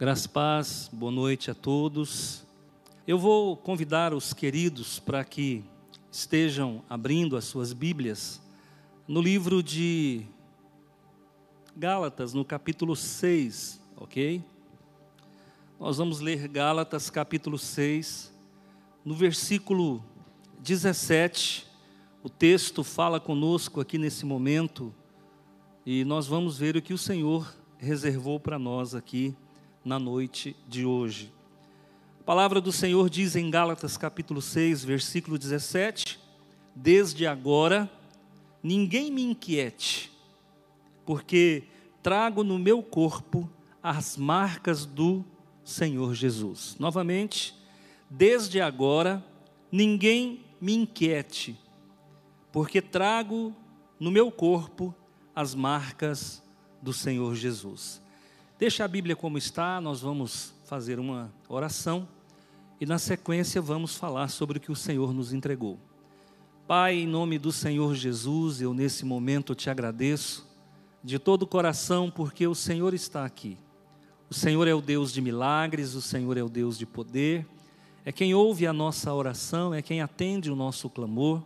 Graças paz, boa noite a todos. Eu vou convidar os queridos para que estejam abrindo as suas Bíblias no livro de Gálatas, no capítulo 6, ok? Nós vamos ler Gálatas, capítulo 6, no versículo 17. O texto fala conosco aqui nesse momento e nós vamos ver o que o Senhor reservou para nós aqui na noite de hoje. A palavra do Senhor diz em Gálatas capítulo 6, versículo 17: Desde agora ninguém me inquiete, porque trago no meu corpo as marcas do Senhor Jesus. Novamente, desde agora ninguém me inquiete, porque trago no meu corpo as marcas do Senhor Jesus. Deixa a Bíblia como está, nós vamos fazer uma oração e na sequência vamos falar sobre o que o Senhor nos entregou. Pai, em nome do Senhor Jesus, eu nesse momento te agradeço de todo o coração porque o Senhor está aqui. O Senhor é o Deus de milagres, o Senhor é o Deus de poder, é quem ouve a nossa oração, é quem atende o nosso clamor.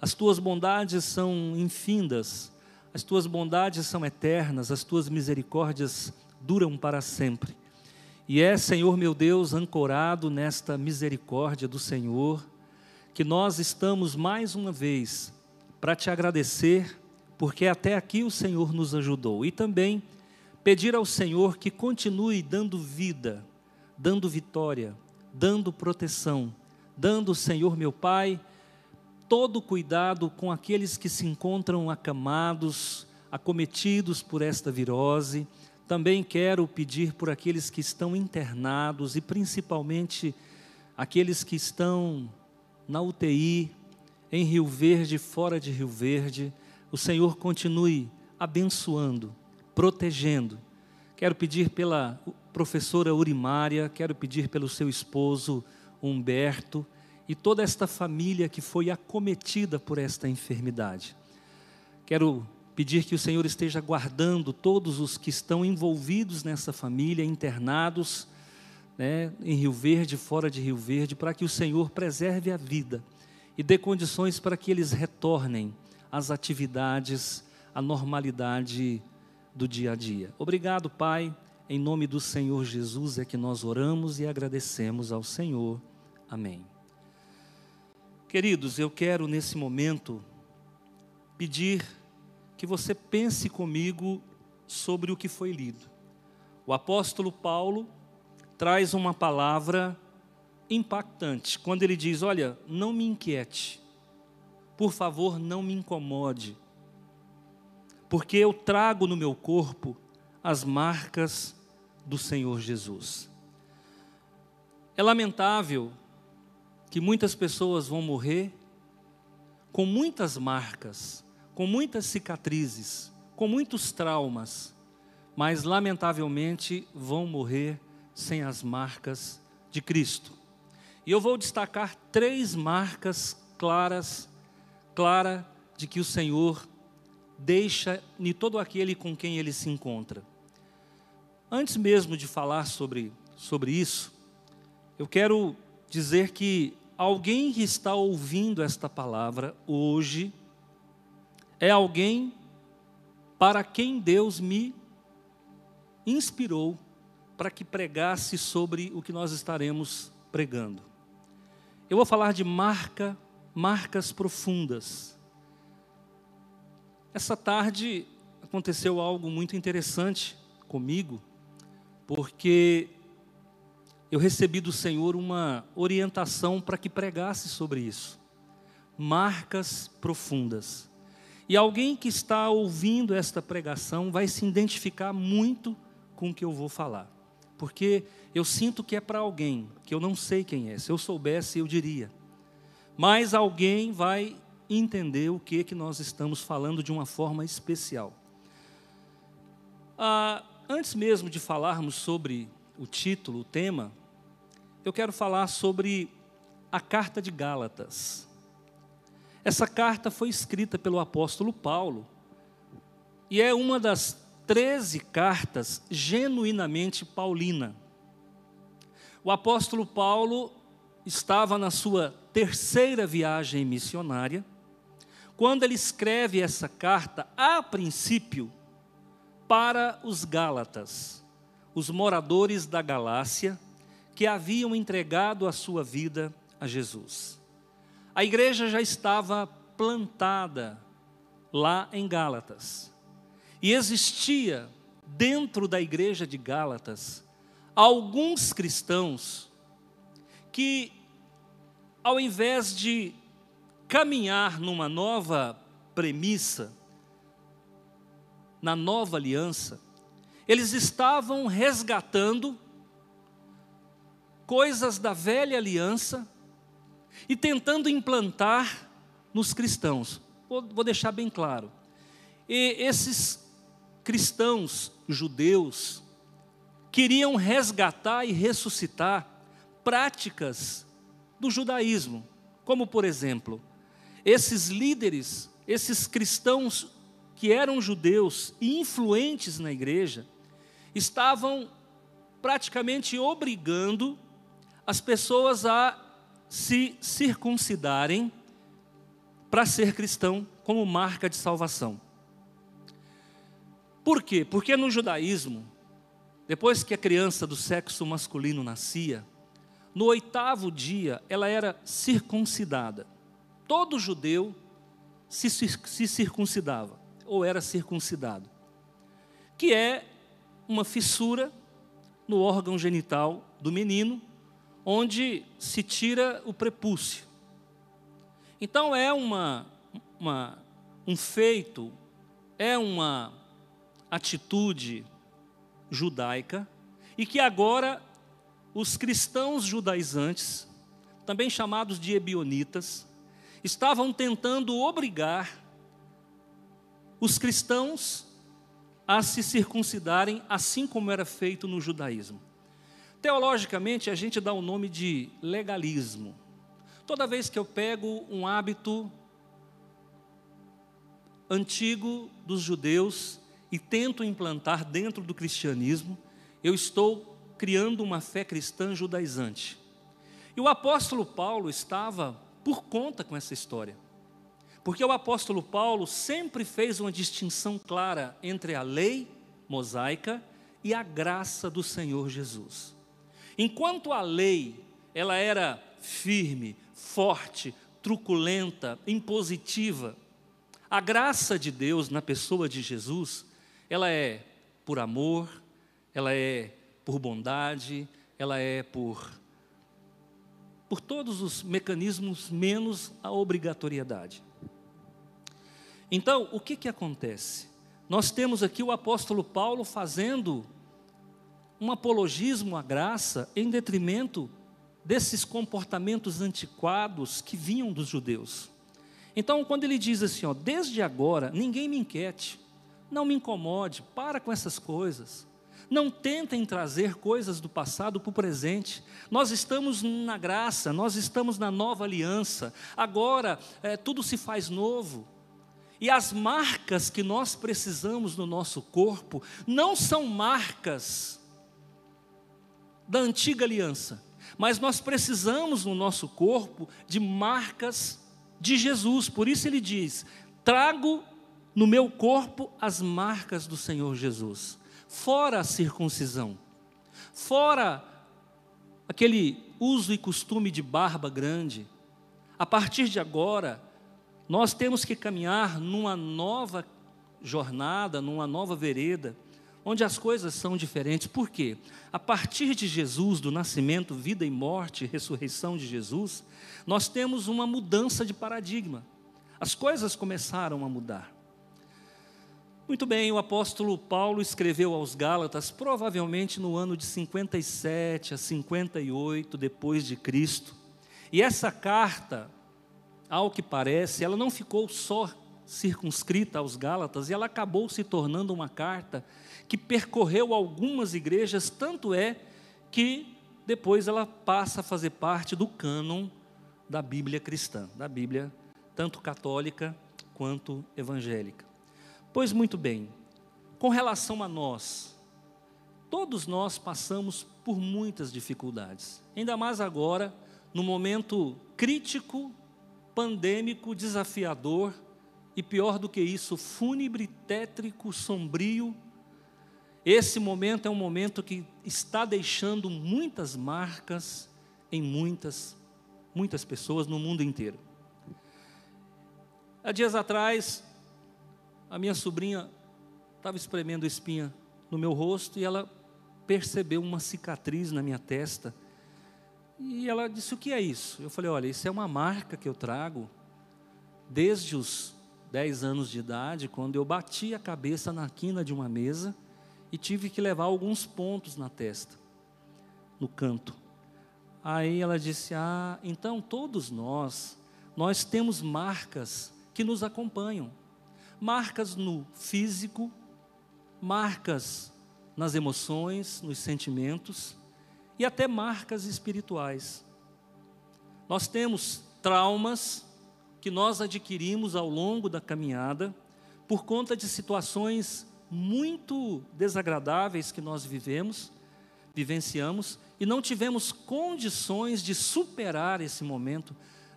As tuas bondades são infindas, as tuas bondades são eternas, as tuas misericórdias duram para sempre. E é, Senhor meu Deus, ancorado nesta misericórdia do Senhor, que nós estamos mais uma vez para te agradecer, porque até aqui o Senhor nos ajudou. E também pedir ao Senhor que continue dando vida, dando vitória, dando proteção, dando, Senhor meu Pai, todo cuidado com aqueles que se encontram acamados, acometidos por esta virose também quero pedir por aqueles que estão internados e principalmente aqueles que estão na UTI, em Rio Verde, fora de Rio Verde. O Senhor continue abençoando, protegendo. Quero pedir pela professora Urimária, quero pedir pelo seu esposo Humberto e toda esta família que foi acometida por esta enfermidade. Quero pedir que o Senhor esteja guardando todos os que estão envolvidos nessa família, internados né, em Rio Verde, fora de Rio Verde, para que o Senhor preserve a vida e dê condições para que eles retornem às atividades, à normalidade do dia a dia. Obrigado, Pai. Em nome do Senhor Jesus é que nós oramos e agradecemos ao Senhor. Amém. Queridos, eu quero nesse momento pedir que você pense comigo sobre o que foi lido. O apóstolo Paulo traz uma palavra impactante quando ele diz: Olha, não me inquiete, por favor, não me incomode, porque eu trago no meu corpo as marcas do Senhor Jesus. É lamentável que muitas pessoas vão morrer com muitas marcas com muitas cicatrizes, com muitos traumas, mas lamentavelmente vão morrer sem as marcas de Cristo. E eu vou destacar três marcas claras, clara de que o Senhor deixa em todo aquele com quem ele se encontra. Antes mesmo de falar sobre, sobre isso, eu quero dizer que alguém que está ouvindo esta palavra hoje, é alguém para quem Deus me inspirou para que pregasse sobre o que nós estaremos pregando. Eu vou falar de marca, marcas profundas. Essa tarde aconteceu algo muito interessante comigo, porque eu recebi do Senhor uma orientação para que pregasse sobre isso. Marcas profundas. E alguém que está ouvindo esta pregação vai se identificar muito com o que eu vou falar. Porque eu sinto que é para alguém, que eu não sei quem é. Se eu soubesse, eu diria. Mas alguém vai entender o que, que nós estamos falando de uma forma especial. Ah, antes mesmo de falarmos sobre o título, o tema, eu quero falar sobre a carta de Gálatas. Essa carta foi escrita pelo apóstolo Paulo e é uma das 13 cartas genuinamente paulina. o apóstolo Paulo estava na sua terceira viagem missionária, quando ele escreve essa carta, a princípio, para os Gálatas, os moradores da Galácia, que haviam entregado a sua vida a Jesus. A igreja já estava plantada lá em Gálatas. E existia dentro da igreja de Gálatas alguns cristãos que, ao invés de caminhar numa nova premissa, na nova aliança, eles estavam resgatando coisas da velha aliança e tentando implantar nos cristãos. Vou, vou deixar bem claro. E esses cristãos judeus queriam resgatar e ressuscitar práticas do judaísmo, como por exemplo, esses líderes, esses cristãos que eram judeus e influentes na igreja, estavam praticamente obrigando as pessoas a se circuncidarem para ser cristão como marca de salvação. Por quê? Porque no judaísmo, depois que a criança do sexo masculino nascia, no oitavo dia ela era circuncidada. Todo judeu se, se circuncidava, ou era circuncidado, que é uma fissura no órgão genital do menino, onde se tira o prepúcio. Então é uma, uma, um feito, é uma atitude judaica e que agora os cristãos judaizantes, também chamados de ebionitas, estavam tentando obrigar os cristãos a se circuncidarem, assim como era feito no judaísmo. Teologicamente, a gente dá o nome de legalismo. Toda vez que eu pego um hábito antigo dos judeus e tento implantar dentro do cristianismo, eu estou criando uma fé cristã judaizante. E o apóstolo Paulo estava por conta com essa história. Porque o apóstolo Paulo sempre fez uma distinção clara entre a lei mosaica e a graça do Senhor Jesus. Enquanto a lei, ela era firme, forte, truculenta, impositiva, a graça de Deus na pessoa de Jesus, ela é por amor, ela é por bondade, ela é por por todos os mecanismos menos a obrigatoriedade. Então, o que que acontece? Nós temos aqui o apóstolo Paulo fazendo um apologismo à graça em detrimento desses comportamentos antiquados que vinham dos judeus. Então, quando ele diz assim, ó, desde agora, ninguém me inquiete, não me incomode, para com essas coisas. Não tentem trazer coisas do passado para o presente. Nós estamos na graça, nós estamos na nova aliança. Agora é, tudo se faz novo. E as marcas que nós precisamos no nosso corpo não são marcas da antiga aliança, mas nós precisamos no nosso corpo de marcas de Jesus. Por isso ele diz: trago no meu corpo as marcas do Senhor Jesus, fora a circuncisão, fora aquele uso e costume de barba grande. A partir de agora, nós temos que caminhar numa nova jornada, numa nova vereda, onde as coisas são diferentes. Por quê? A partir de Jesus, do nascimento, vida e morte, ressurreição de Jesus, nós temos uma mudança de paradigma. As coisas começaram a mudar. Muito bem, o apóstolo Paulo escreveu aos Gálatas, provavelmente no ano de 57 a 58 depois de Cristo. E essa carta, ao que parece, ela não ficou só circunscrita aos Gálatas, e ela acabou se tornando uma carta que percorreu algumas igrejas, tanto é que depois ela passa a fazer parte do cânon da Bíblia cristã, da Bíblia tanto católica quanto evangélica. Pois muito bem, com relação a nós, todos nós passamos por muitas dificuldades, ainda mais agora, no momento crítico, pandêmico, desafiador e pior do que isso, fúnebre, tétrico, sombrio. Esse momento é um momento que está deixando muitas marcas em muitas, muitas pessoas no mundo inteiro. Há dias atrás, a minha sobrinha estava espremendo espinha no meu rosto e ela percebeu uma cicatriz na minha testa. E ela disse: O que é isso? Eu falei: Olha, isso é uma marca que eu trago desde os 10 anos de idade, quando eu bati a cabeça na quina de uma mesa e tive que levar alguns pontos na testa, no canto. Aí ela disse: Ah, então todos nós, nós temos marcas que nos acompanham marcas no físico, marcas nas emoções, nos sentimentos e até marcas espirituais. Nós temos traumas que nós adquirimos ao longo da caminhada por conta de situações muito desagradáveis que nós vivemos, vivenciamos e não tivemos condições de superar esse momento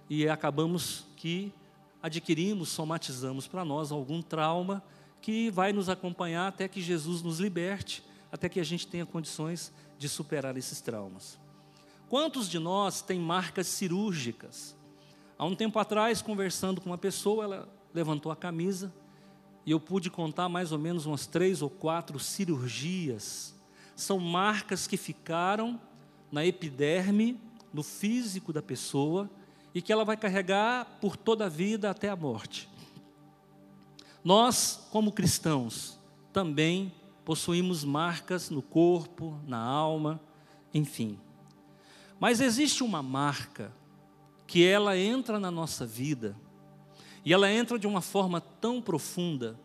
e acabamos que adquirimos, somatizamos para nós algum trauma que vai nos acompanhar até que Jesus nos liberte, até que a gente tenha condições de superar esses traumas. Quantos de nós têm marcas cirúrgicas? Há um tempo atrás, conversando com uma pessoa, ela levantou a camisa e eu pude contar mais ou menos umas três ou quatro cirurgias. São marcas que ficaram na epiderme, no físico da pessoa, e que ela vai carregar por toda a vida até a morte. Nós, como cristãos, também possuímos marcas no corpo, na alma, enfim. Mas existe uma marca que ela entra na nossa vida e ela entra de uma forma tão profunda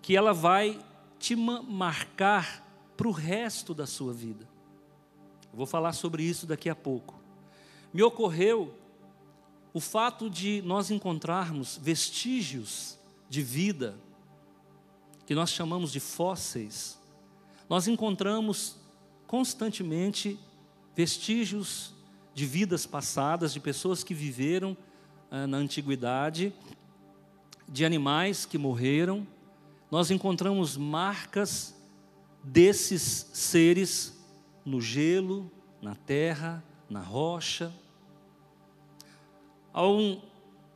que ela vai te marcar para o resto da sua vida. Eu vou falar sobre isso daqui a pouco. Me ocorreu o fato de nós encontrarmos vestígios de vida, que nós chamamos de fósseis, nós encontramos constantemente vestígios de vidas passadas, de pessoas que viveram ah, na antiguidade, de animais que morreram, nós encontramos marcas desses seres no gelo, na terra, na rocha, um,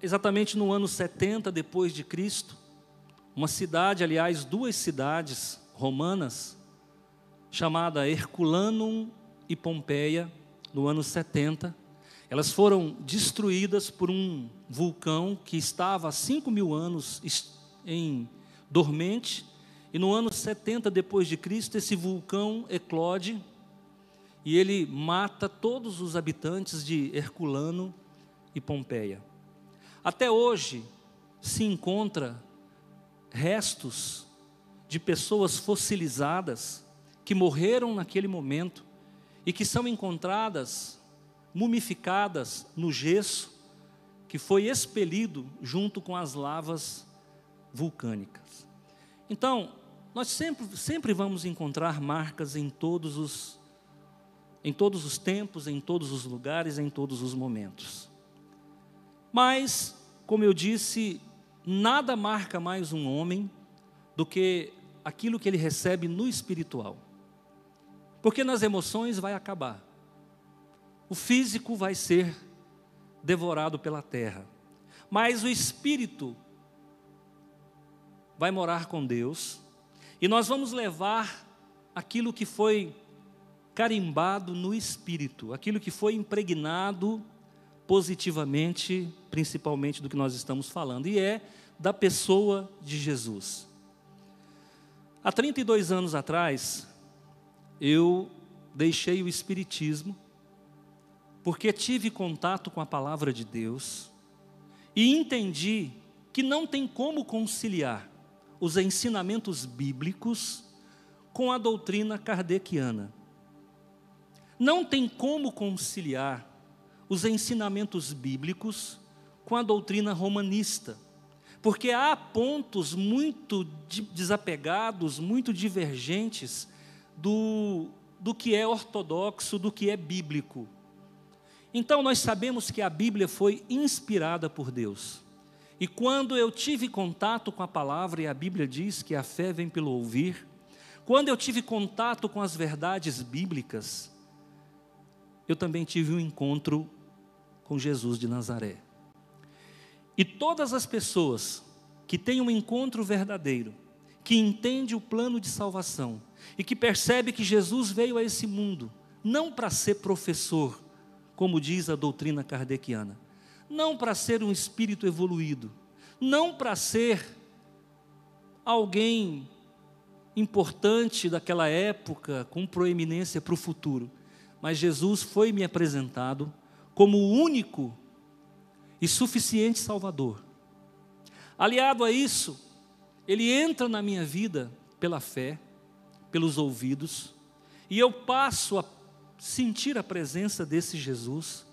exatamente no ano 70 depois de Cristo, uma cidade, aliás, duas cidades romanas, chamada Herculanum e Pompeia, no ano 70, elas foram destruídas por um vulcão que estava há 5 mil anos em dormente, e no ano 70 depois de Cristo, esse vulcão eclode e ele mata todos os habitantes de Herculano e Pompeia. Até hoje se encontra restos de pessoas fossilizadas que morreram naquele momento e que são encontradas mumificadas no gesso que foi expelido junto com as lavas vulcânicas. Então, nós sempre, sempre vamos encontrar marcas em todos os em todos os tempos, em todos os lugares, em todos os momentos. Mas, como eu disse, nada marca mais um homem do que aquilo que ele recebe no espiritual. Porque nas emoções vai acabar. O físico vai ser devorado pela terra. Mas o espírito vai morar com Deus. E nós vamos levar aquilo que foi carimbado no espírito, aquilo que foi impregnado positivamente, principalmente do que nós estamos falando, e é da pessoa de Jesus. Há 32 anos atrás, eu deixei o Espiritismo, porque tive contato com a palavra de Deus e entendi que não tem como conciliar os ensinamentos bíblicos com a doutrina kardeciana. Não tem como conciliar os ensinamentos bíblicos com a doutrina romanista, porque há pontos muito desapegados, muito divergentes do, do que é ortodoxo, do que é bíblico. Então, nós sabemos que a Bíblia foi inspirada por Deus. E quando eu tive contato com a palavra, e a Bíblia diz que a fé vem pelo ouvir, quando eu tive contato com as verdades bíblicas, eu também tive um encontro com Jesus de Nazaré. E todas as pessoas que têm um encontro verdadeiro, que entende o plano de salvação e que percebe que Jesus veio a esse mundo não para ser professor, como diz a doutrina kardeciana, não para ser um espírito evoluído, não para ser alguém importante daquela época, com proeminência para o futuro, mas Jesus foi me apresentado como o único e suficiente Salvador. Aliado a isso, ele entra na minha vida pela fé, pelos ouvidos, e eu passo a sentir a presença desse Jesus,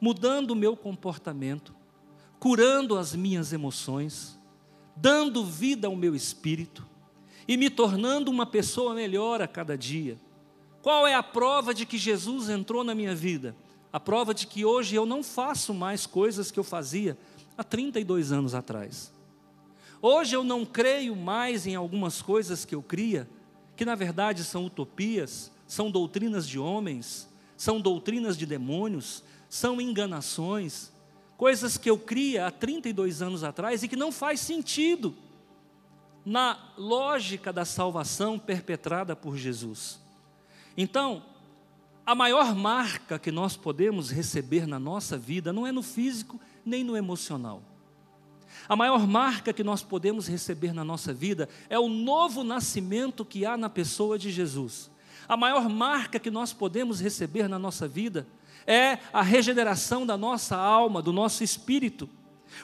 mudando o meu comportamento, curando as minhas emoções, dando vida ao meu espírito e me tornando uma pessoa melhor a cada dia. Qual é a prova de que Jesus entrou na minha vida? A prova de que hoje eu não faço mais coisas que eu fazia há 32 anos atrás. Hoje eu não creio mais em algumas coisas que eu cria, que na verdade são utopias, são doutrinas de homens, são doutrinas de demônios, são enganações, coisas que eu cria há 32 anos atrás e que não faz sentido na lógica da salvação perpetrada por Jesus. Então, a maior marca que nós podemos receber na nossa vida não é no físico nem no emocional. A maior marca que nós podemos receber na nossa vida é o novo nascimento que há na pessoa de Jesus. A maior marca que nós podemos receber na nossa vida é a regeneração da nossa alma, do nosso espírito.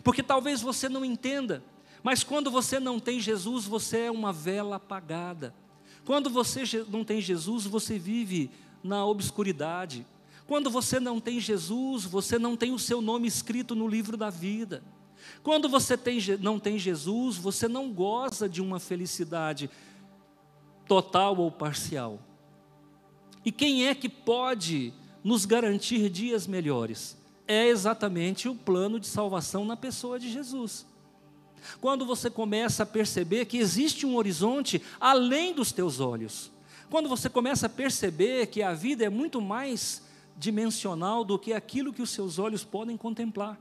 Porque talvez você não entenda, mas quando você não tem Jesus, você é uma vela apagada. Quando você não tem Jesus, você vive na obscuridade. Quando você não tem Jesus, você não tem o seu nome escrito no livro da vida. Quando você tem, não tem Jesus, você não goza de uma felicidade total ou parcial. E quem é que pode nos garantir dias melhores? É exatamente o plano de salvação na pessoa de Jesus. Quando você começa a perceber que existe um horizonte além dos teus olhos, quando você começa a perceber que a vida é muito mais dimensional do que aquilo que os seus olhos podem contemplar.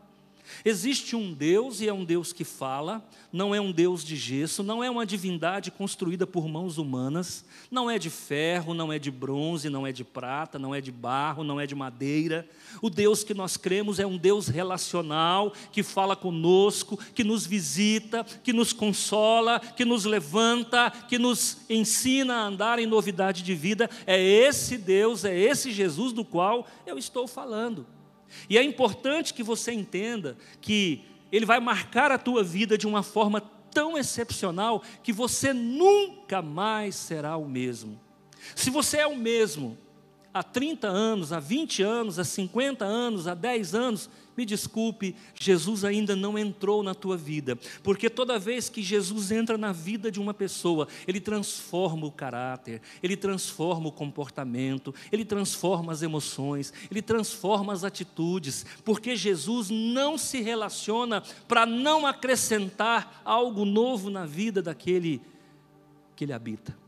Existe um Deus e é um Deus que fala, não é um Deus de gesso, não é uma divindade construída por mãos humanas, não é de ferro, não é de bronze, não é de prata, não é de barro, não é de madeira. O Deus que nós cremos é um Deus relacional, que fala conosco, que nos visita, que nos consola, que nos levanta, que nos ensina a andar em novidade de vida. É esse Deus, é esse Jesus do qual eu estou falando. E é importante que você entenda que ele vai marcar a tua vida de uma forma tão excepcional que você nunca mais será o mesmo. Se você é o mesmo há 30 anos, há 20 anos, há 50 anos, há 10 anos, me desculpe, Jesus ainda não entrou na tua vida, porque toda vez que Jesus entra na vida de uma pessoa, ele transforma o caráter, ele transforma o comportamento, ele transforma as emoções, ele transforma as atitudes, porque Jesus não se relaciona para não acrescentar algo novo na vida daquele que ele habita.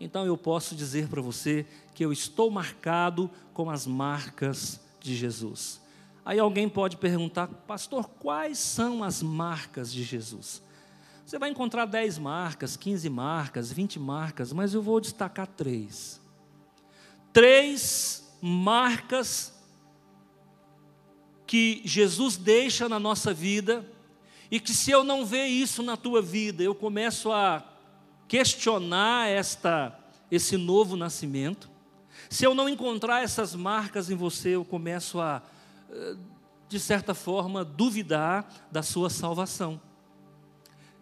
Então eu posso dizer para você que eu estou marcado com as marcas de Jesus. Aí alguém pode perguntar, pastor, quais são as marcas de Jesus? Você vai encontrar 10 marcas, 15 marcas, 20 marcas, mas eu vou destacar três. Três marcas que Jesus deixa na nossa vida e que se eu não ver isso na tua vida, eu começo a questionar esta esse novo nascimento. Se eu não encontrar essas marcas em você, eu começo a de certa forma, duvidar da sua salvação.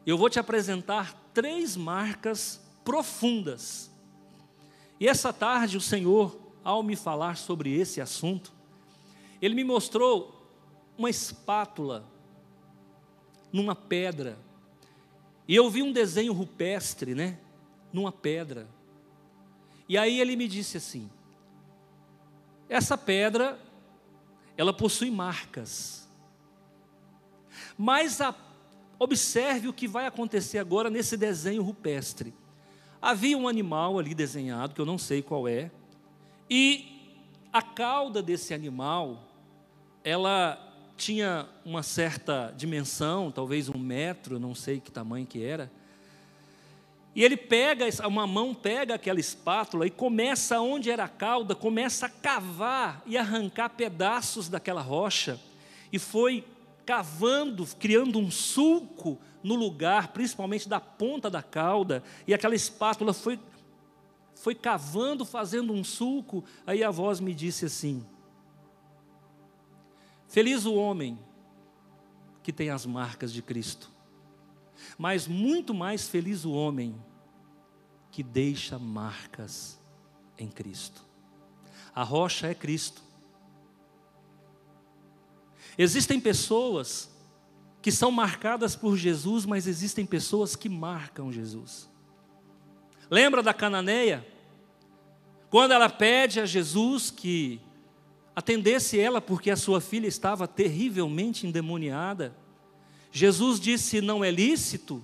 Eu vou te apresentar três marcas profundas. E essa tarde, o Senhor, ao me falar sobre esse assunto, Ele me mostrou uma espátula numa pedra. E eu vi um desenho rupestre, né? Numa pedra. E aí ele me disse assim: essa pedra, ela possui marcas. Mas a, observe o que vai acontecer agora nesse desenho rupestre. Havia um animal ali desenhado, que eu não sei qual é, e a cauda desse animal, ela tinha uma certa dimensão, talvez um metro, não sei que tamanho que era. E ele pega, uma mão pega aquela espátula e começa onde era a cauda, começa a cavar e arrancar pedaços daquela rocha. E foi cavando, criando um sulco no lugar, principalmente da ponta da cauda, e aquela espátula foi, foi cavando, fazendo um sulco. Aí a voz me disse assim: Feliz o homem que tem as marcas de Cristo, mas muito mais feliz o homem que deixa marcas em Cristo. A rocha é Cristo. Existem pessoas que são marcadas por Jesus, mas existem pessoas que marcam Jesus. Lembra da cananeia? Quando ela pede a Jesus que atendesse ela porque a sua filha estava terrivelmente endemoniada, Jesus disse: Não é lícito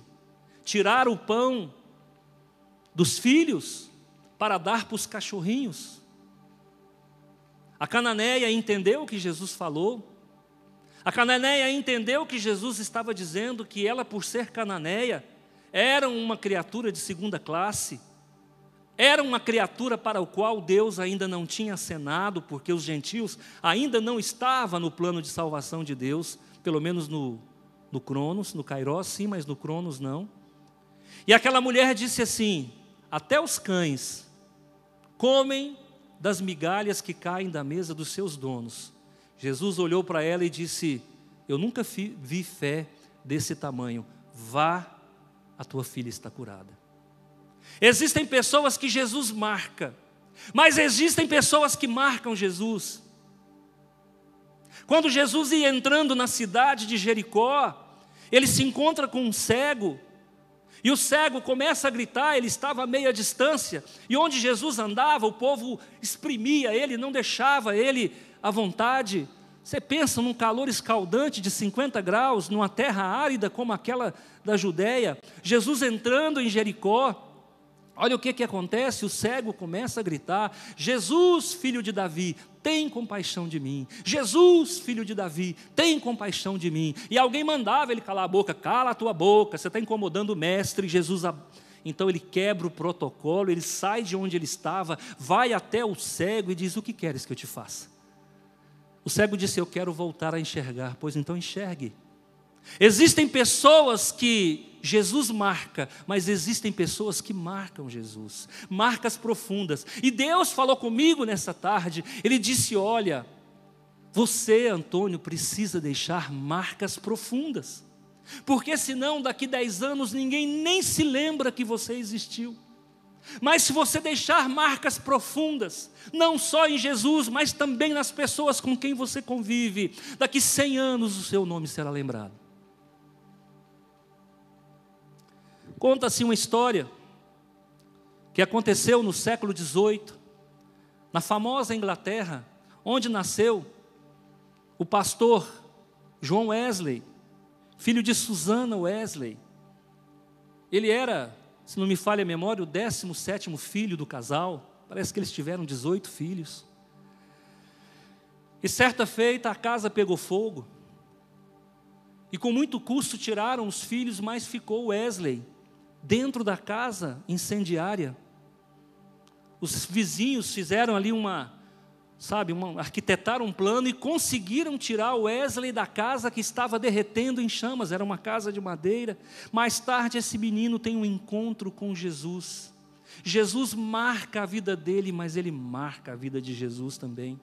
tirar o pão dos filhos para dar para os cachorrinhos. A cananeia entendeu o que Jesus falou, a cananeia entendeu que Jesus estava dizendo que ela, por ser cananeia, era uma criatura de segunda classe, era uma criatura para o qual Deus ainda não tinha acenado, porque os gentios ainda não estavam no plano de salvação de Deus, pelo menos no, no Cronos, no Kairos, sim, mas no Cronos não. E aquela mulher disse assim: Até os cães comem das migalhas que caem da mesa dos seus donos. Jesus olhou para ela e disse: Eu nunca vi fé desse tamanho. Vá, a tua filha está curada. Existem pessoas que Jesus marca, mas existem pessoas que marcam Jesus. Quando Jesus ia entrando na cidade de Jericó, ele se encontra com um cego, e o cego começa a gritar, ele estava a meia distância, e onde Jesus andava, o povo exprimia ele, não deixava ele à vontade. Você pensa num calor escaldante de 50 graus, numa terra árida como aquela da Judéia, Jesus entrando em Jericó, olha o que, que acontece: o cego começa a gritar: Jesus, filho de Davi, tem compaixão de mim. Jesus, filho de Davi, tem compaixão de mim. E alguém mandava ele calar a boca: cala a tua boca, você está incomodando o mestre. Jesus. Então ele quebra o protocolo, ele sai de onde ele estava, vai até o cego e diz: O que queres que eu te faça? O cego disse: Eu quero voltar a enxergar. Pois então enxergue. Existem pessoas que Jesus marca, mas existem pessoas que marcam Jesus, marcas profundas. E Deus falou comigo nessa tarde, Ele disse: Olha, você, Antônio, precisa deixar marcas profundas, porque senão daqui dez anos ninguém nem se lembra que você existiu. Mas se você deixar marcas profundas, não só em Jesus, mas também nas pessoas com quem você convive, daqui 100 anos o seu nome será lembrado. Conta-se uma história que aconteceu no século XVIII, na famosa Inglaterra, onde nasceu o pastor João Wesley, filho de Susana Wesley. Ele era se não me falha a memória, o 17 filho do casal. Parece que eles tiveram 18 filhos. E certa feita a casa pegou fogo. E com muito custo tiraram os filhos, mas ficou Wesley dentro da casa incendiária. Os vizinhos fizeram ali uma sabe, uma, arquitetaram um plano e conseguiram tirar Wesley da casa que estava derretendo em chamas, era uma casa de madeira. Mais tarde, esse menino tem um encontro com Jesus. Jesus marca a vida dele, mas ele marca a vida de Jesus também.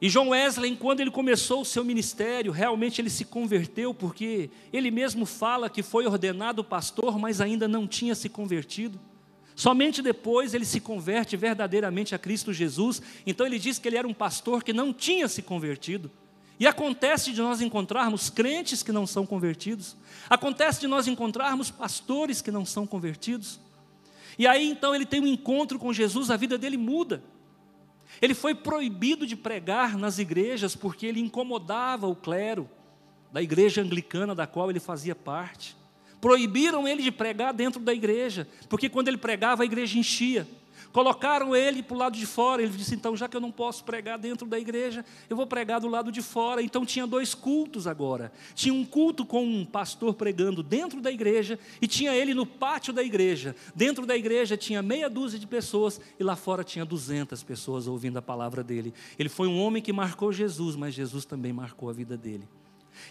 E John Wesley, quando ele começou o seu ministério, realmente ele se converteu, porque ele mesmo fala que foi ordenado pastor, mas ainda não tinha se convertido. Somente depois ele se converte verdadeiramente a Cristo Jesus. Então ele diz que ele era um pastor que não tinha se convertido. E acontece de nós encontrarmos crentes que não são convertidos. Acontece de nós encontrarmos pastores que não são convertidos. E aí então ele tem um encontro com Jesus, a vida dele muda. Ele foi proibido de pregar nas igrejas porque ele incomodava o clero da igreja anglicana da qual ele fazia parte. Proibiram ele de pregar dentro da igreja, porque quando ele pregava a igreja enchia. Colocaram ele para o lado de fora. Ele disse: então, já que eu não posso pregar dentro da igreja, eu vou pregar do lado de fora. Então, tinha dois cultos agora. Tinha um culto com um pastor pregando dentro da igreja, e tinha ele no pátio da igreja. Dentro da igreja tinha meia dúzia de pessoas, e lá fora tinha duzentas pessoas ouvindo a palavra dele. Ele foi um homem que marcou Jesus, mas Jesus também marcou a vida dele.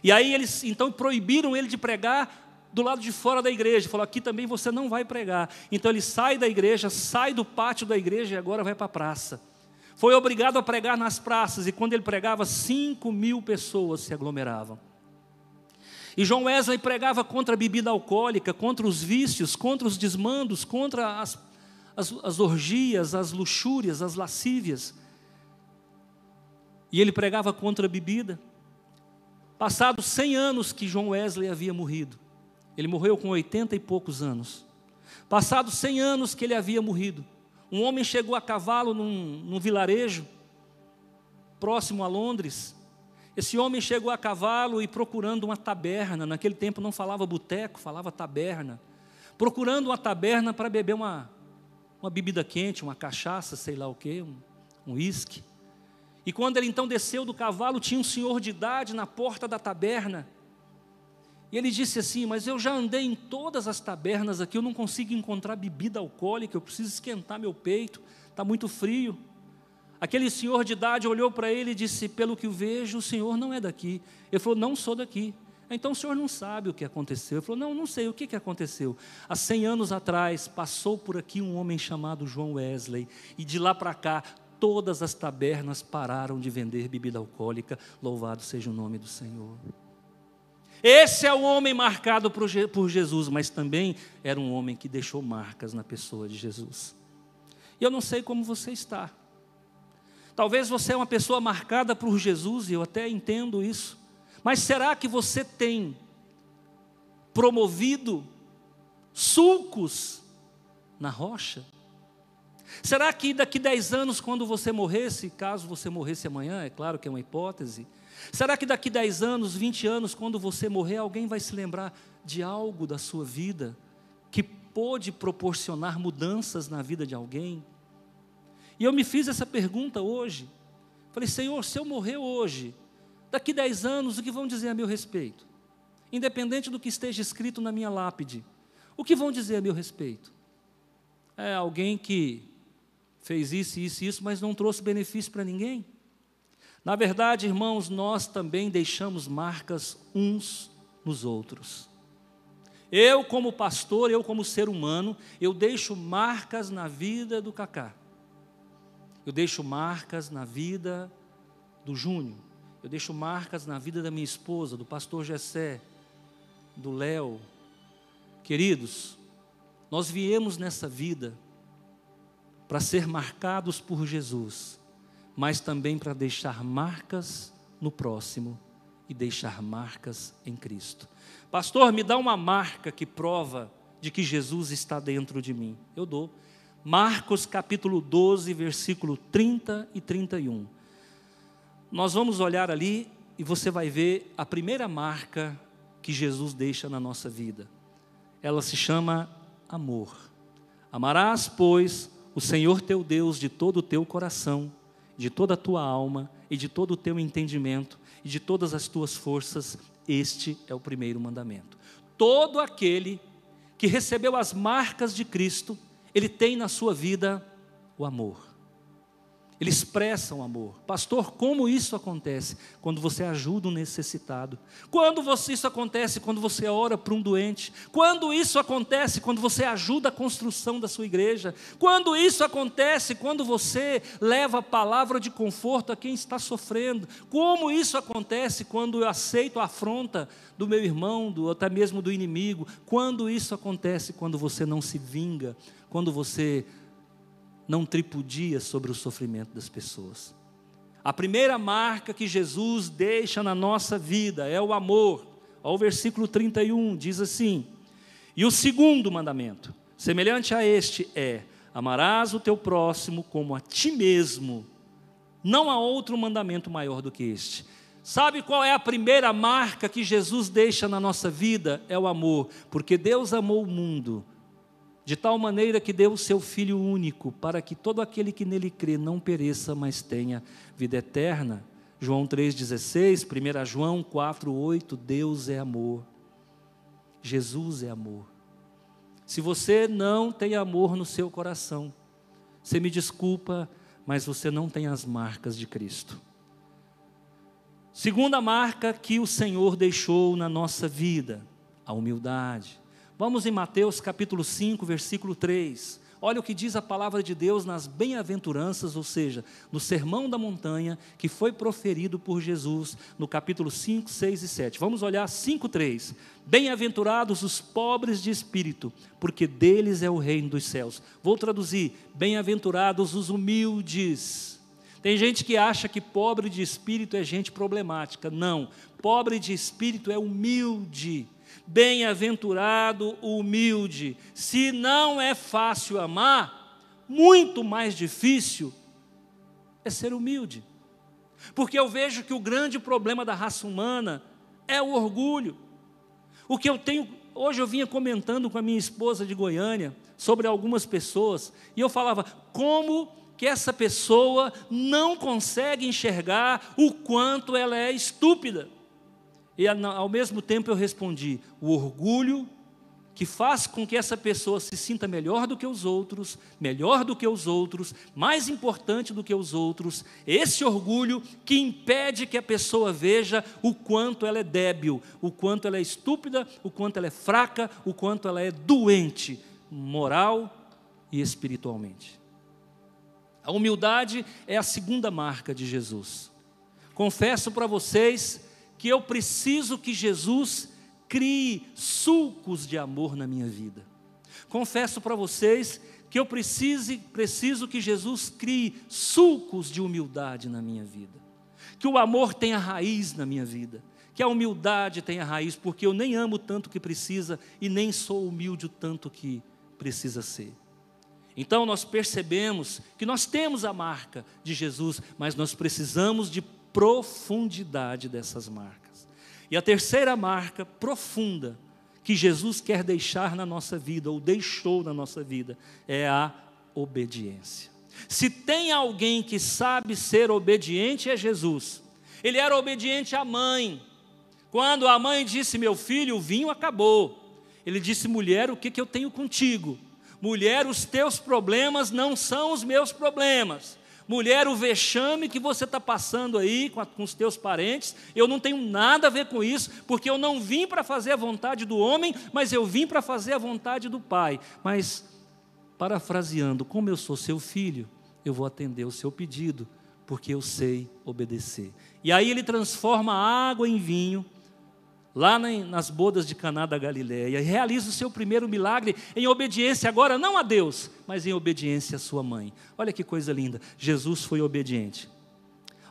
E aí eles então proibiram ele de pregar do lado de fora da igreja, falou: aqui também você não vai pregar. Então ele sai da igreja, sai do pátio da igreja e agora vai para a praça. Foi obrigado a pregar nas praças, e quando ele pregava, cinco mil pessoas se aglomeravam. E João Wesley pregava contra a bebida alcoólica, contra os vícios, contra os desmandos, contra as, as, as orgias, as luxúrias, as lascívias. E ele pregava contra a bebida. Passados 100 anos que João Wesley havia morrido, ele morreu com 80 e poucos anos. Passados 100 anos que ele havia morrido, um homem chegou a cavalo num, num vilarejo próximo a Londres. Esse homem chegou a cavalo e procurando uma taberna, naquele tempo não falava boteco, falava taberna. Procurando uma taberna para beber uma, uma bebida quente, uma cachaça, sei lá o que, um uísque. E quando ele então desceu do cavalo, tinha um senhor de idade na porta da taberna. E ele disse assim: Mas eu já andei em todas as tabernas aqui, eu não consigo encontrar bebida alcoólica, eu preciso esquentar meu peito, está muito frio. Aquele senhor de idade olhou para ele e disse: Pelo que eu vejo, o senhor não é daqui. Ele falou: Não sou daqui. Então o senhor não sabe o que aconteceu. Ele falou: Não, não sei o que, que aconteceu. Há 100 anos atrás passou por aqui um homem chamado João Wesley, e de lá para cá todas as tabernas pararam de vender bebida alcoólica. Louvado seja o nome do Senhor. Esse é o homem marcado por Jesus, mas também era um homem que deixou marcas na pessoa de Jesus. E eu não sei como você está. Talvez você é uma pessoa marcada por Jesus, e eu até entendo isso. Mas será que você tem promovido sulcos na rocha? Será que daqui 10 anos, quando você morresse, caso você morresse amanhã, é claro que é uma hipótese, Será que daqui 10 anos, 20 anos, quando você morrer, alguém vai se lembrar de algo da sua vida que pôde proporcionar mudanças na vida de alguém? E eu me fiz essa pergunta hoje. Falei, Senhor, se eu morrer hoje, daqui 10 anos, o que vão dizer a meu respeito? Independente do que esteja escrito na minha lápide, o que vão dizer a meu respeito? É alguém que fez isso, isso e isso, mas não trouxe benefício para ninguém? Na verdade, irmãos, nós também deixamos marcas uns nos outros. Eu, como pastor, eu, como ser humano, eu deixo marcas na vida do Cacá. Eu deixo marcas na vida do Júnior. Eu deixo marcas na vida da minha esposa, do pastor Gessé, do Léo. Queridos, nós viemos nessa vida para ser marcados por Jesus mas também para deixar marcas no próximo e deixar marcas em Cristo. Pastor, me dá uma marca que prova de que Jesus está dentro de mim. Eu dou. Marcos capítulo 12, versículo 30 e 31. Nós vamos olhar ali e você vai ver a primeira marca que Jesus deixa na nossa vida. Ela se chama amor. Amarás, pois, o Senhor teu Deus de todo o teu coração de toda a tua alma e de todo o teu entendimento e de todas as tuas forças, este é o primeiro mandamento. Todo aquele que recebeu as marcas de Cristo, ele tem na sua vida o amor. Ele expressa o amor. Pastor, como isso acontece? Quando você ajuda um necessitado. Quando você, isso acontece? Quando você ora para um doente. Quando isso acontece? Quando você ajuda a construção da sua igreja. Quando isso acontece? Quando você leva a palavra de conforto a quem está sofrendo. Como isso acontece? Quando eu aceito a afronta do meu irmão, do, até mesmo do inimigo. Quando isso acontece? Quando você não se vinga. Quando você não tripudia sobre o sofrimento das pessoas. A primeira marca que Jesus deixa na nossa vida é o amor. Olha o versículo 31, diz assim: E o segundo mandamento: semelhante a este é: amarás o teu próximo como a ti mesmo. Não há outro mandamento maior do que este. Sabe qual é a primeira marca que Jesus deixa na nossa vida? É o amor, porque Deus amou o mundo de tal maneira que deu o seu Filho único, para que todo aquele que nele crê não pereça, mas tenha vida eterna. João 3,16, 1 João 4,8, Deus é amor. Jesus é amor. Se você não tem amor no seu coração, você me desculpa, mas você não tem as marcas de Cristo. Segunda marca que o Senhor deixou na nossa vida, a humildade. Vamos em Mateus capítulo 5, versículo 3. Olha o que diz a palavra de Deus nas bem-aventuranças, ou seja, no sermão da montanha que foi proferido por Jesus no capítulo 5, 6 e 7. Vamos olhar 5, 3. Bem-aventurados os pobres de espírito, porque deles é o reino dos céus. Vou traduzir: bem-aventurados os humildes. Tem gente que acha que pobre de espírito é gente problemática. Não, pobre de espírito é humilde Bem-aventurado o humilde. Se não é fácil amar, muito mais difícil é ser humilde. Porque eu vejo que o grande problema da raça humana é o orgulho. O que eu tenho, hoje eu vinha comentando com a minha esposa de Goiânia sobre algumas pessoas, e eu falava como que essa pessoa não consegue enxergar o quanto ela é estúpida. E ao mesmo tempo eu respondi: o orgulho que faz com que essa pessoa se sinta melhor do que os outros, melhor do que os outros, mais importante do que os outros, esse orgulho que impede que a pessoa veja o quanto ela é débil, o quanto ela é estúpida, o quanto ela é fraca, o quanto ela é doente, moral e espiritualmente. A humildade é a segunda marca de Jesus. Confesso para vocês que eu preciso que Jesus crie sulcos de amor na minha vida. Confesso para vocês que eu precise, preciso que Jesus crie sulcos de humildade na minha vida. Que o amor tenha raiz na minha vida. Que a humildade tenha raiz, porque eu nem amo tanto que precisa e nem sou humilde o tanto que precisa ser. Então nós percebemos que nós temos a marca de Jesus, mas nós precisamos de profundidade dessas marcas. E a terceira marca profunda que Jesus quer deixar na nossa vida, ou deixou na nossa vida, é a obediência. Se tem alguém que sabe ser obediente, é Jesus. Ele era obediente à mãe. Quando a mãe disse: Meu filho, o vinho acabou. Ele disse: Mulher, o que, que eu tenho contigo? Mulher, os teus problemas não são os meus problemas. Mulher, o vexame que você está passando aí com, a, com os teus parentes, eu não tenho nada a ver com isso, porque eu não vim para fazer a vontade do homem, mas eu vim para fazer a vontade do Pai. Mas, parafraseando, como eu sou seu filho, eu vou atender o seu pedido, porque eu sei obedecer. E aí ele transforma a água em vinho, lá nas bodas de Caná da Galiléia, e realiza o seu primeiro milagre em obediência agora não a Deus, mas em obediência à sua mãe. Olha que coisa linda. Jesus foi obediente.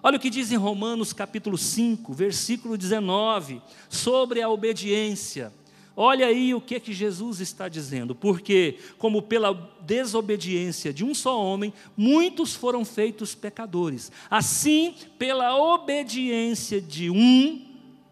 Olha o que diz em Romanos capítulo 5, versículo 19, sobre a obediência. Olha aí o que que Jesus está dizendo, porque como pela desobediência de um só homem, muitos foram feitos pecadores. Assim, pela obediência de um,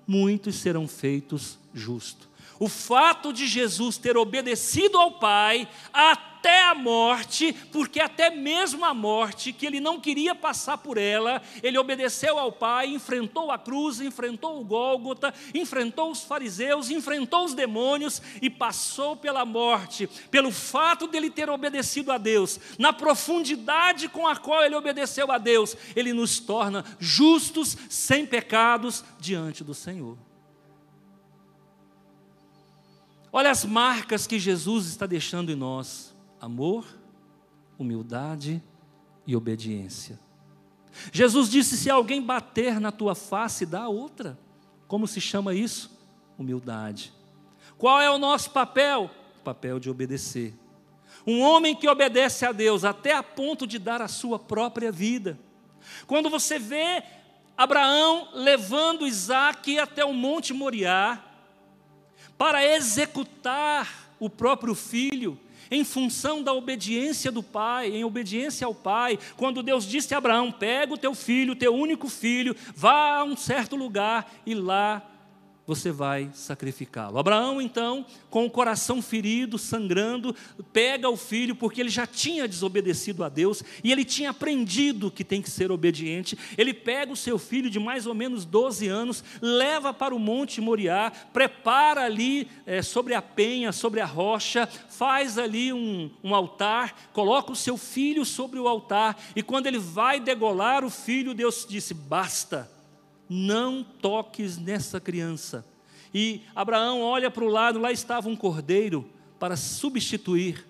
muitos serão feitos justos. O fato de Jesus ter obedecido ao Pai até a morte, porque até mesmo a morte, que ele não queria passar por ela, ele obedeceu ao Pai, enfrentou a cruz, enfrentou o Gólgota, enfrentou os fariseus, enfrentou os demônios e passou pela morte. Pelo fato dele ter obedecido a Deus, na profundidade com a qual ele obedeceu a Deus, ele nos torna justos, sem pecados diante do Senhor. Olha as marcas que Jesus está deixando em nós: amor, humildade e obediência. Jesus disse: se alguém bater na tua face, dá outra. Como se chama isso? Humildade. Qual é o nosso papel? O papel de obedecer. Um homem que obedece a Deus até a ponto de dar a sua própria vida. Quando você vê Abraão levando Isaac até o Monte Moriá, para executar o próprio filho, em função da obediência do pai, em obediência ao pai. Quando Deus disse a Abraão: pega o teu filho, teu único filho, vá a um certo lugar e lá você vai sacrificá-lo. Abraão, então, com o coração ferido, sangrando, pega o filho, porque ele já tinha desobedecido a Deus e ele tinha aprendido que tem que ser obediente. Ele pega o seu filho de mais ou menos 12 anos, leva para o Monte Moriá, prepara ali é, sobre a penha, sobre a rocha, faz ali um, um altar, coloca o seu filho sobre o altar e quando ele vai degolar o filho, Deus disse: basta não toques nessa criança. E Abraão olha para o lado, lá estava um cordeiro para substituir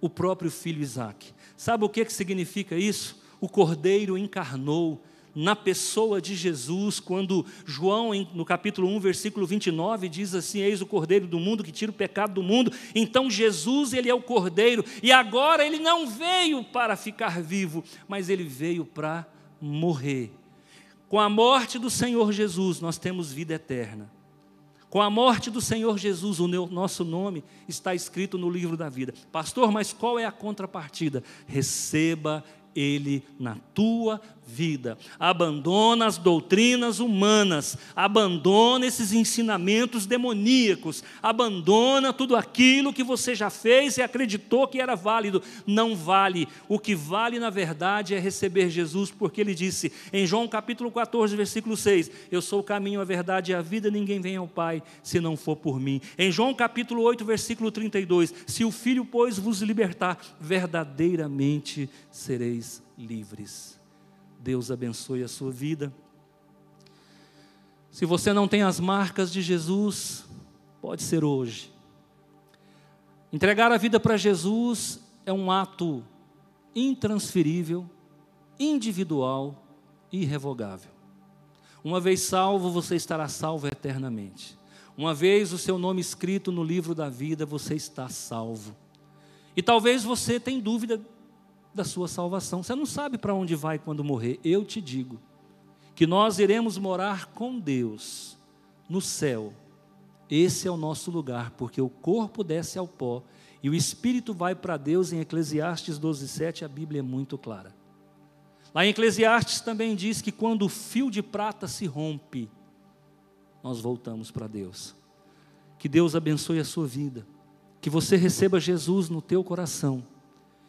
o próprio filho Isaac. Sabe o que, que significa isso? O cordeiro encarnou na pessoa de Jesus, quando João, no capítulo 1, versículo 29, diz assim: Eis o cordeiro do mundo que tira o pecado do mundo. Então Jesus, ele é o cordeiro, e agora ele não veio para ficar vivo, mas ele veio para morrer com a morte do Senhor Jesus, nós temos vida eterna. Com a morte do Senhor Jesus, o nosso nome está escrito no livro da vida. Pastor, mas qual é a contrapartida? Receba ele na tua vida. Abandona as doutrinas humanas, abandona esses ensinamentos demoníacos, abandona tudo aquilo que você já fez e acreditou que era válido. Não vale. O que vale, na verdade, é receber Jesus, porque ele disse em João capítulo 14, versículo 6: Eu sou o caminho, a verdade e a vida, ninguém vem ao Pai se não for por mim. Em João capítulo 8, versículo 32: Se o Filho, pois, vos libertar, verdadeiramente sereis livres. Deus abençoe a sua vida. Se você não tem as marcas de Jesus, pode ser hoje. Entregar a vida para Jesus é um ato intransferível, individual e irrevogável. Uma vez salvo, você estará salvo eternamente. Uma vez o seu nome escrito no livro da vida, você está salvo. E talvez você tenha dúvida da sua salvação. Você não sabe para onde vai quando morrer. Eu te digo que nós iremos morar com Deus no céu. Esse é o nosso lugar, porque o corpo desce ao pó e o espírito vai para Deus. Em Eclesiastes 12:7 a Bíblia é muito clara. Lá em Eclesiastes também diz que quando o fio de prata se rompe, nós voltamos para Deus. Que Deus abençoe a sua vida. Que você receba Jesus no teu coração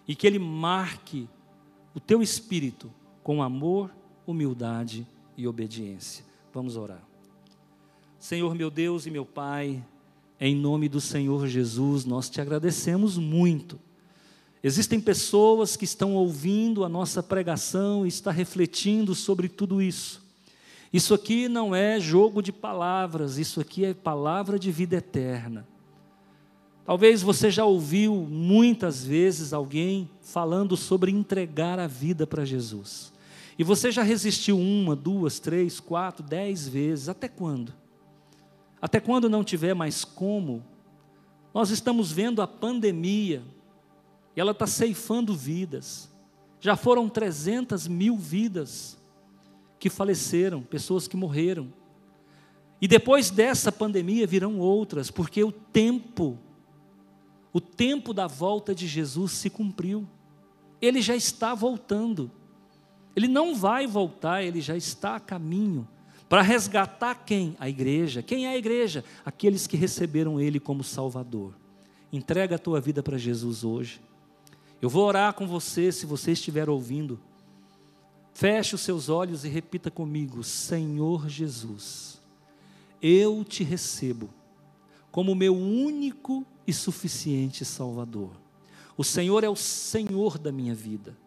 e que Ele marque o teu espírito com amor, humildade e obediência. Vamos orar. Senhor meu Deus e meu Pai, em nome do Senhor Jesus, nós te agradecemos muito. Existem pessoas que estão ouvindo a nossa pregação e está refletindo sobre tudo isso. Isso aqui não é jogo de palavras, isso aqui é palavra de vida eterna. Talvez você já ouviu muitas vezes alguém falando sobre entregar a vida para Jesus. E você já resistiu uma, duas, três, quatro, dez vezes. Até quando? Até quando não tiver mais como? Nós estamos vendo a pandemia, e ela está ceifando vidas. Já foram 300 mil vidas que faleceram, pessoas que morreram. E depois dessa pandemia virão outras, porque o tempo o tempo da volta de Jesus se cumpriu. Ele já está voltando. Ele não vai voltar, ele já está a caminho. Para resgatar quem? A igreja. Quem é a igreja? Aqueles que receberam Ele como Salvador. Entrega a tua vida para Jesus hoje. Eu vou orar com você, se você estiver ouvindo. Feche os seus olhos e repita comigo: Senhor Jesus, eu te recebo como meu único e suficiente Salvador. O Senhor é o Senhor da minha vida.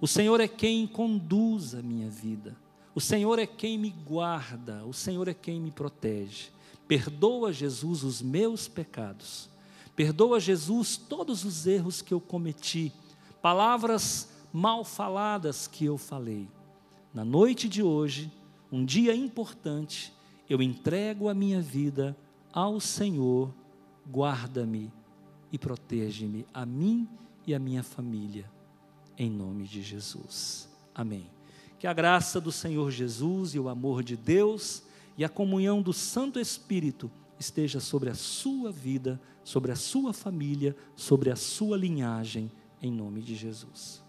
O Senhor é quem conduz a minha vida. O Senhor é quem me guarda. O Senhor é quem me protege. Perdoa, Jesus, os meus pecados. Perdoa, Jesus, todos os erros que eu cometi, palavras mal faladas que eu falei. Na noite de hoje, um dia importante, eu entrego a minha vida ao Senhor guarda-me e protege-me, a mim e a minha família, em nome de Jesus. Amém. Que a graça do Senhor Jesus e o amor de Deus e a comunhão do Santo Espírito esteja sobre a sua vida, sobre a sua família, sobre a sua linhagem, em nome de Jesus.